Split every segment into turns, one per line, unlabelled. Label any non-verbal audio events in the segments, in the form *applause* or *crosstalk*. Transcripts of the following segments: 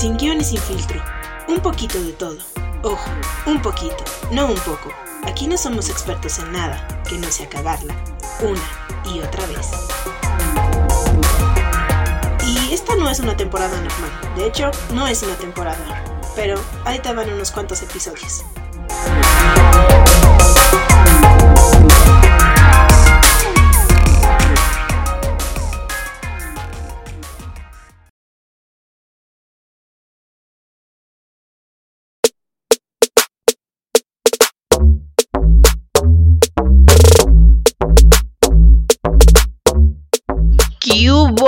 sin guion y sin filtro. Un poquito de todo. Ojo, un poquito, no un poco. Aquí no somos expertos en nada, que no sea cagarla, una y otra vez. Y esta no es una temporada normal, de hecho, no es una temporada, pero ahí te van unos cuantos episodios.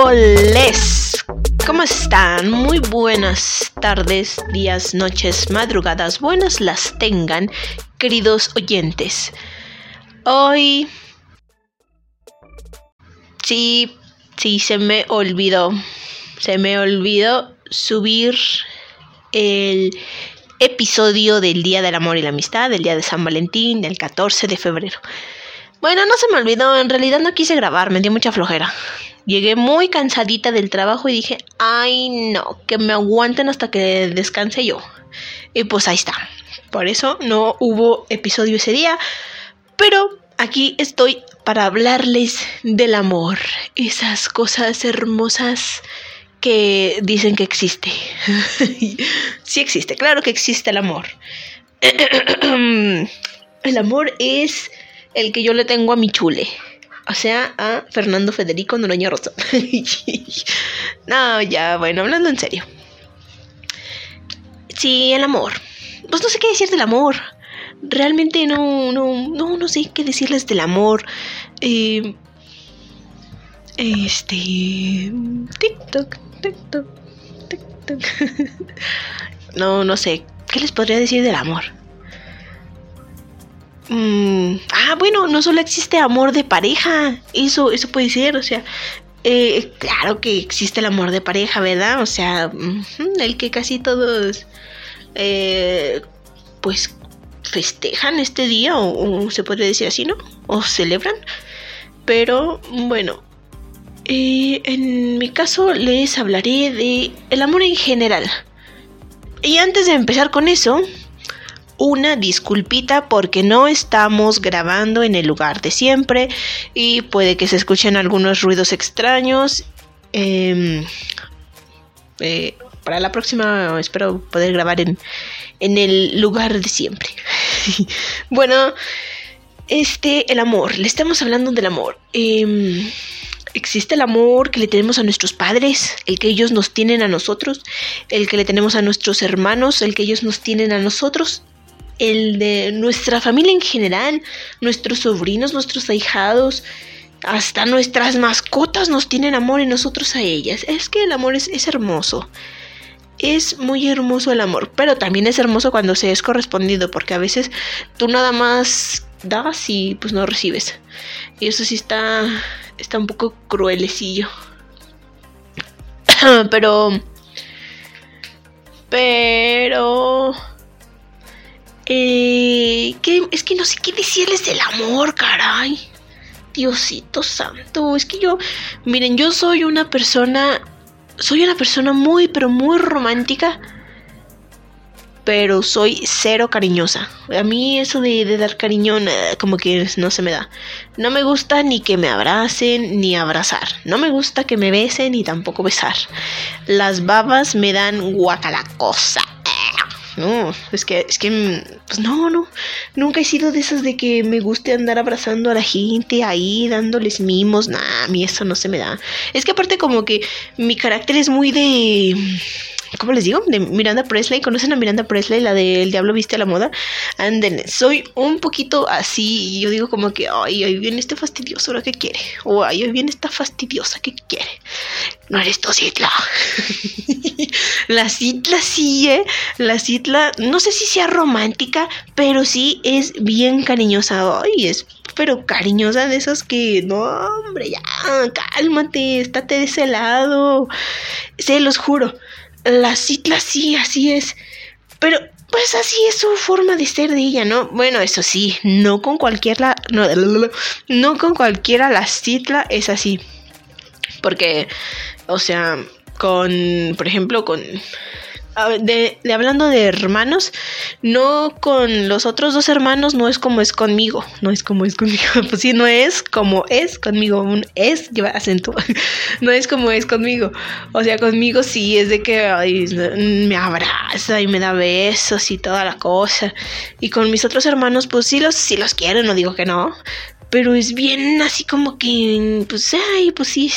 Les ¿Cómo están? Muy buenas tardes, días, noches, madrugadas. Buenas las tengan, queridos oyentes. Hoy... Sí, sí, se me olvidó. Se me olvidó subir el episodio del Día del Amor y la Amistad, del Día de San Valentín, del 14 de febrero. Bueno, no se me olvidó, en realidad no quise grabar, me dio mucha flojera. Llegué muy cansadita del trabajo y dije, ay no, que me aguanten hasta que descanse yo. Y pues ahí está. Por eso no hubo episodio ese día. Pero aquí estoy para hablarles del amor. Esas cosas hermosas que dicen que existe. *laughs* sí existe, claro que existe el amor. *clears throat* el amor es el que yo le tengo a mi chule. O sea, a Fernando Federico Noroña Rosa. *laughs* no, ya, bueno, hablando en serio. Sí, el amor. Pues no sé qué decir del amor. Realmente no, no, no, no sé qué decirles del amor. Eh, este. TikTok, TikTok, TikTok. *laughs* no, no sé. ¿Qué les podría decir del amor? Mm, ah, bueno, no solo existe amor de pareja, eso, eso puede ser, o sea, eh, claro que existe el amor de pareja, ¿verdad? O sea, el que casi todos, eh, pues, festejan este día, o, se podría decir así, ¿no? O celebran. Pero, bueno, eh, en mi caso les hablaré de el amor en general. Y antes de empezar con eso, una disculpita porque no estamos grabando en el lugar de siempre y puede que se escuchen algunos ruidos extraños. Em, eh, para la próxima espero poder grabar en, en el lugar de siempre. *laughs* bueno, este, el amor, le estamos hablando del amor. Em, existe el amor que le tenemos a nuestros padres, el que ellos nos tienen a nosotros, el que le tenemos a nuestros hermanos, el que ellos nos tienen a nosotros el de nuestra familia en general, nuestros sobrinos, nuestros ahijados, hasta nuestras mascotas nos tienen amor y nosotros a ellas. Es que el amor es, hermoso. Es muy hermoso el amor, pero también es hermoso cuando se es correspondido, porque a veces tú nada más das y pues no recibes. Y eso sí está, está un poco cruelecillo. *clears throat* pero... Pero... Eh, es que no sé qué decirles del amor, caray. Diosito santo, es que yo, miren, yo soy una persona, soy una persona muy, pero muy romántica, pero soy cero cariñosa. A mí eso de, dar cariño como que no se me da. No me gusta ni que me abracen ni abrazar. No me gusta que me besen ni tampoco besar. Las babas me dan guacalacosa. No, es que, es que, pues no, no, nunca he sido de esas de que me guste andar abrazando a la gente ahí, dándoles mimos, nah, a mí eso no se me da. Es que aparte como que mi carácter es muy de, ¿cómo les digo? De Miranda Presley. ¿Conocen a Miranda Presley, la de El Diablo Viste a la Moda? Anden, soy un poquito así y yo digo como que, ay, hoy viene este fastidioso, ¿ahora qué quiere? O ay, hoy viene esta fastidiosa, ¿qué quiere? No eres tú, Citla. *laughs* la Citla sí, ¿eh? La Citla, no sé si sea romántica, pero sí es bien cariñosa. Ay, es pero cariñosa de esas que, no, hombre, ya, cálmate, estate de ese lado. Se los juro la Citla sí, así es. Pero pues así es su forma de ser de ella, ¿no? Bueno, eso sí, no con cualquiera, no, no con cualquiera la Citla es así. Porque, o sea, con, por ejemplo, con, de, hablando de hermanos, no con los otros dos hermanos, no es como es conmigo, no es como es conmigo, *laughs* pues sí, no es como es conmigo, un es lleva acento, *laughs* no es como es conmigo, o sea, conmigo sí es de que me abraza y me da besos y toda la cosa, y con mis otros hermanos, pues sí los, sí los quiero, no digo que no, pero es bien así como que, pues, ay, pues sí,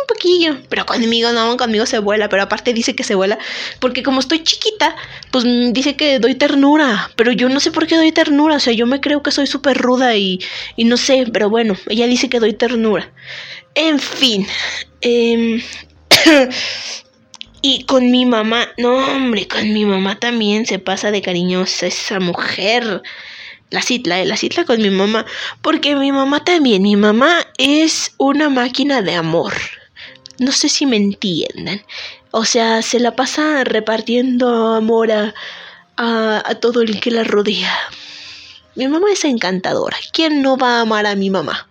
un poquillo, pero conmigo no, conmigo se vuela, pero aparte dice que se vuela, porque como estoy chiquita, pues dice que doy ternura, pero yo no sé por qué doy ternura, o sea, yo me creo que soy súper ruda y, y, no sé, pero bueno, ella dice que doy ternura. En fin, em, *coughs* y con mi mamá, no hombre, con mi mamá también se pasa de cariñosa esa mujer. La citla, la citla con mi mamá, porque mi mamá también, mi mamá es una máquina de amor. No sé si me entiendan. O sea, se la pasa repartiendo amor a, a, todo el que la rodea. Mi mamá es encantadora. ¿Quién no va a amar a mi mamá?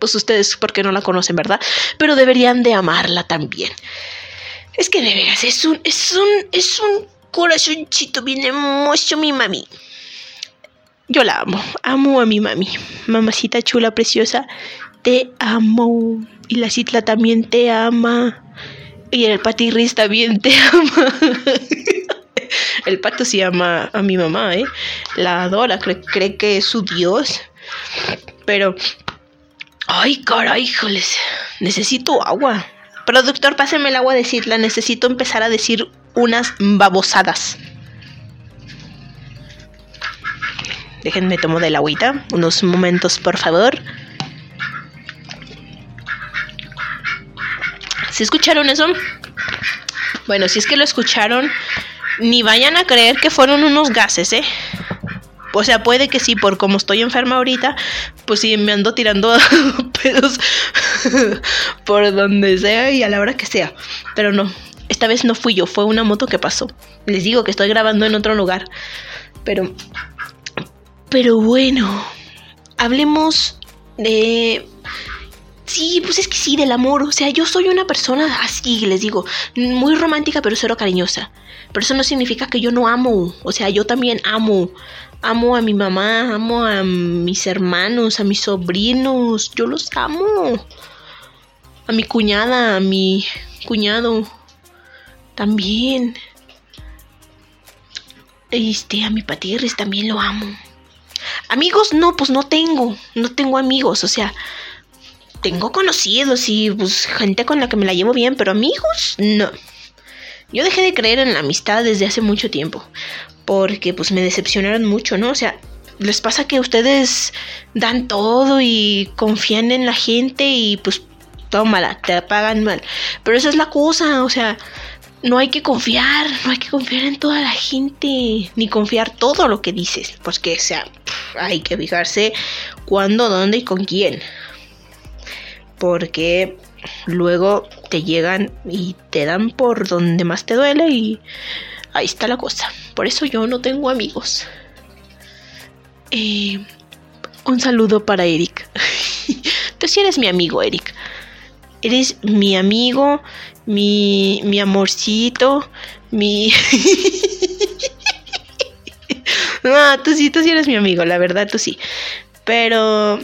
Pues ustedes porque no la conocen, ¿verdad? Pero deberían de amarla también. Es que de veras, es un, es un, es un corazoncito bien hermoso mi mami. Yo la amo, amo a mi mami. Mamacita chula, preciosa, te amo. Y la Citla también te ama. Y el patirris también te ama. *laughs* el pato sí ama a mi mamá, ¿eh? La adora, cree, que es su dios. Pero... Ay, caray, híjoles. Necesito agua. Productor, páseme el agua de Citla. Necesito empezar a decir unas babosadas. Déjenme tomo de la agüita. Unos momentos, por favor. ¿Sí escucharon eso? Bueno, si es que lo escucharon, ni vayan a creer que fueron unos gases, ¿eh? O sea, puede que sí, por como estoy enferma ahorita, pues sí, me ando tirando *laughs* pedos *laughs* por donde sea y a la hora que sea. Pero no, esta vez no fui yo, fue una moto que pasó. Les digo que estoy grabando en otro lugar. Pero... Pero bueno, hablemos de Sí, pues es que sí, del amor. O sea, yo soy una persona así, les digo, muy romántica, pero cero cariñosa. Pero eso no significa que yo no amo. O sea, yo también amo. Amo a mi mamá, amo a mis hermanos, a mis sobrinos. Yo los amo. A mi cuñada, a mi cuñado. También. Este, a mi patirres también lo amo. Amigos, no, pues no tengo. No tengo amigos, o sea tengo conocidos y pues gente con la que me la llevo bien, pero amigos, no. Yo dejé de creer en la amistad desde hace mucho tiempo, porque pues me decepcionaron mucho, ¿no? O sea, les pasa que ustedes dan todo y confían en la gente y pues tómala, te pagan mal. Pero esa es la cosa, o sea, no hay que confiar, no hay que confiar en toda la gente, ni confiar todo lo que dices, pues que, o sea, hay que fijarse cuándo, dónde y con quién porque luego te llegan y te dan por donde más te duele y ahí está la cosa. Por eso yo no tengo amigos. Eh, un saludo para Eric. *laughs* Tú sí eres mi amigo, Eric. Eres mi amigo, mi, mi amorcito, mi... *laughs* no, tú sí, tú sí eres mi amigo, la verdad, tú sí. Pero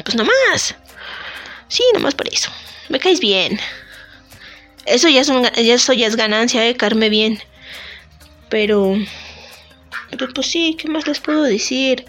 Mm, pues nomás. Sí, nomás por eso. Me caes bien. Eso ya es, un, eso ya es ganancia, eh, caerme bien. Pero... Pero pues sí, ¿qué más les puedo decir?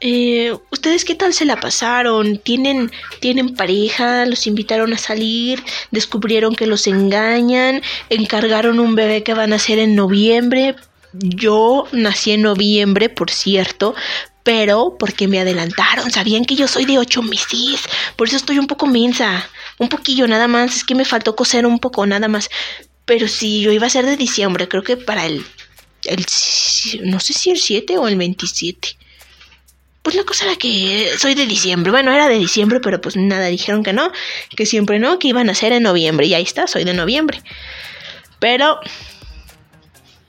Eh, ¿Ustedes qué tal se la pasaron? ¿Tienen, ¿Tienen pareja? ¿Los invitaron a salir? ¿Descubrieron que los engañan? ¿Encargaron un bebé que van a hacer en noviembre? Yo nací en noviembre, por cierto, pero porque me adelantaron, sabían que yo soy de ocho meses, por eso estoy un poco mensa, un poquillo nada más, es que me faltó coser un poco nada más, pero si yo iba a ser de diciembre, creo que para el, el no sé si el 7 o el 27. Pues la cosa era que soy de diciembre. Bueno, era de diciembre, pero pues nada, dijeron que no, que siempre no, que iban a ser en noviembre. Y ahí está, soy de noviembre. Pero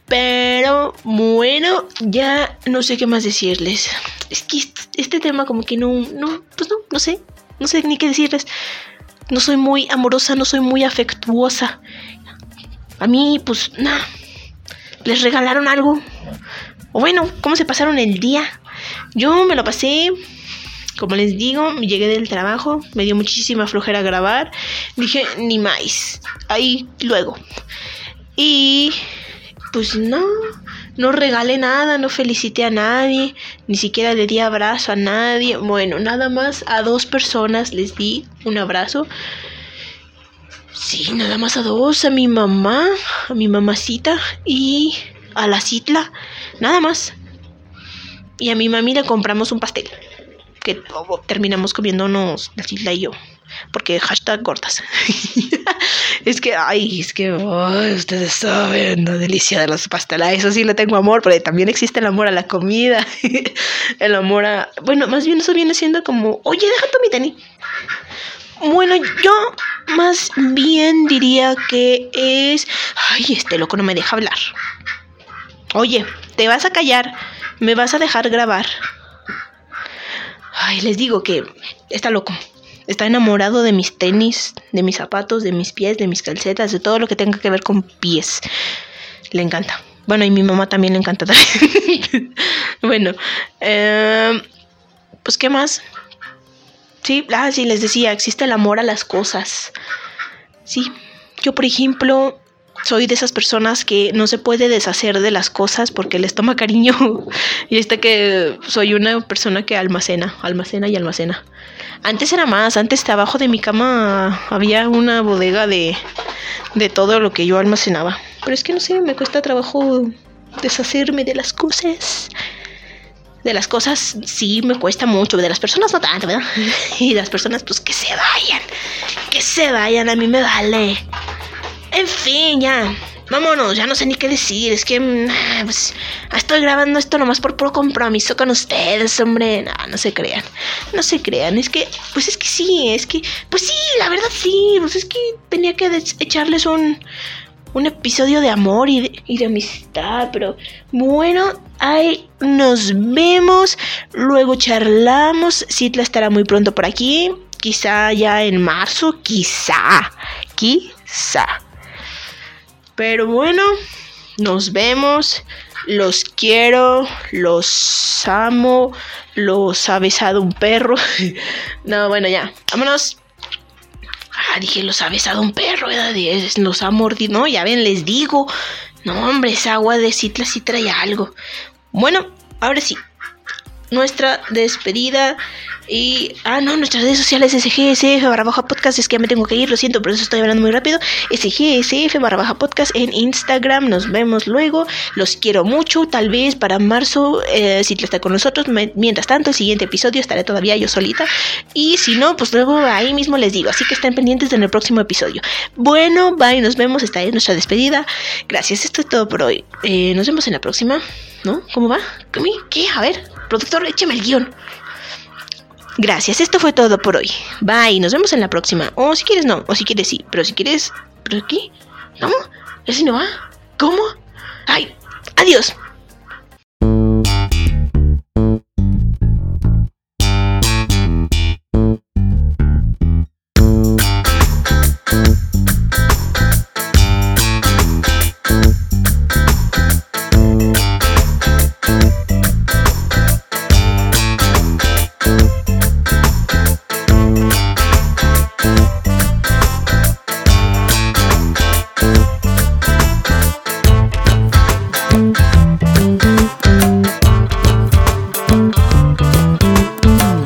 pero bueno, ya no sé qué más decirles. Es que este tema como que no, no, pues no, no sé, no sé ni qué decirles. No soy muy amorosa, no soy muy afectuosa. A mí, pues, nada. Les regalaron algo. O bueno, ¿cómo se pasaron el día? Yo me lo pasé, como les digo, llegué del trabajo, me dio muchísima flojera grabar. Dije, ni más, ahí luego. Y pues no, no regalé nada, no felicité a nadie, ni siquiera le di abrazo a nadie. Bueno, nada más a dos personas les di un abrazo. Sí, nada más a dos, a mi mamá, a mi mamacita y a la Citla, nada más. Y a mi mami le compramos un pastel. Que terminamos comiéndonos la Citla y yo. Porque hashtag gordas. *laughs* es que, ay, es que ustedes saben la delicia de los pasteles. Eso sí le tengo amor, pero también existe el amor a la comida. *laughs* el amor a. Bueno, más bien eso viene siendo como, oye, deja tu mi tenis. Bueno, yo más bien diría que es. Ay, este loco no me deja hablar. Oye, te vas a callar. Me vas a dejar grabar. Ay, les digo que está loco. Está enamorado de mis tenis, de mis zapatos, de mis pies, de mis calcetas, de todo lo que tenga que ver con pies. Le encanta. Bueno, y mi mamá también le encanta *laughs* bueno, eh, pues ¿qué más? Sí, ah, sí, les decía, existe el amor a las cosas. Sí, yo por ejemplo soy de esas personas que no se puede deshacer de las cosas porque les toma cariño. *laughs* y este que soy una persona que almacena, almacena y almacena. Antes era más, antes abajo de mi cama había una bodega de, de todo lo que yo almacenaba. Pero es que no sé, me cuesta trabajo deshacerme de las cosas. De las cosas sí me cuesta mucho, de las personas no tanto, ¿verdad? *laughs* Y las personas pues que se vayan, que se vayan, a mí me vale. En fin, ya. Vámonos, ya no sé ni qué decir. Es que mm, pues, estoy grabando esto nomás por puro compromiso con ustedes, hombre. No, no se crean. No se crean. Es que, pues es que sí, es que, pues sí, la verdad sí. Pues es que tenía que echarles un, un episodio de amor y de, y de amistad. Pero bueno, ahí nos vemos. Luego charlamos. Citla estará muy pronto por aquí. Quizá ya en marzo. Quizá. Quizá. Pero bueno, nos vemos. Los quiero, los amo, los ha besado un perro. *laughs* no, bueno, ya, vámonos. Ah, dije, los ha besado un perro. Los ha mordido. No, ya ven, les digo. No, hombre, esa agua de citla sí trae algo. Bueno, ahora sí. Nuestra despedida. Y, ah, no, nuestras redes sociales SGSF barra baja podcast. Es que ya me tengo que ir, lo siento, por eso estoy hablando muy rápido. SGSF barra baja podcast en Instagram. Nos vemos luego. Los quiero mucho. Tal vez para marzo, eh, si está con nosotros. mientras tanto, el siguiente episodio estaré todavía yo solita. Y si no, pues luego ahí mismo les digo. Así que estén pendientes en el próximo episodio. Bueno, bye, nos vemos. Esta es nuestra despedida. Gracias, esto es todo por hoy. Eh, nos vemos en la próxima. ¿No? ¿Cómo va? ¿Qué? A ver, productor, écheme el guion. Gracias, esto fue todo por hoy. Bye, nos vemos en la próxima. O si quieres no, o si quieres sí, pero si quieres... ¿Pero qué? ¿No? ¿Ese no va? ¿Cómo? Ay, adiós.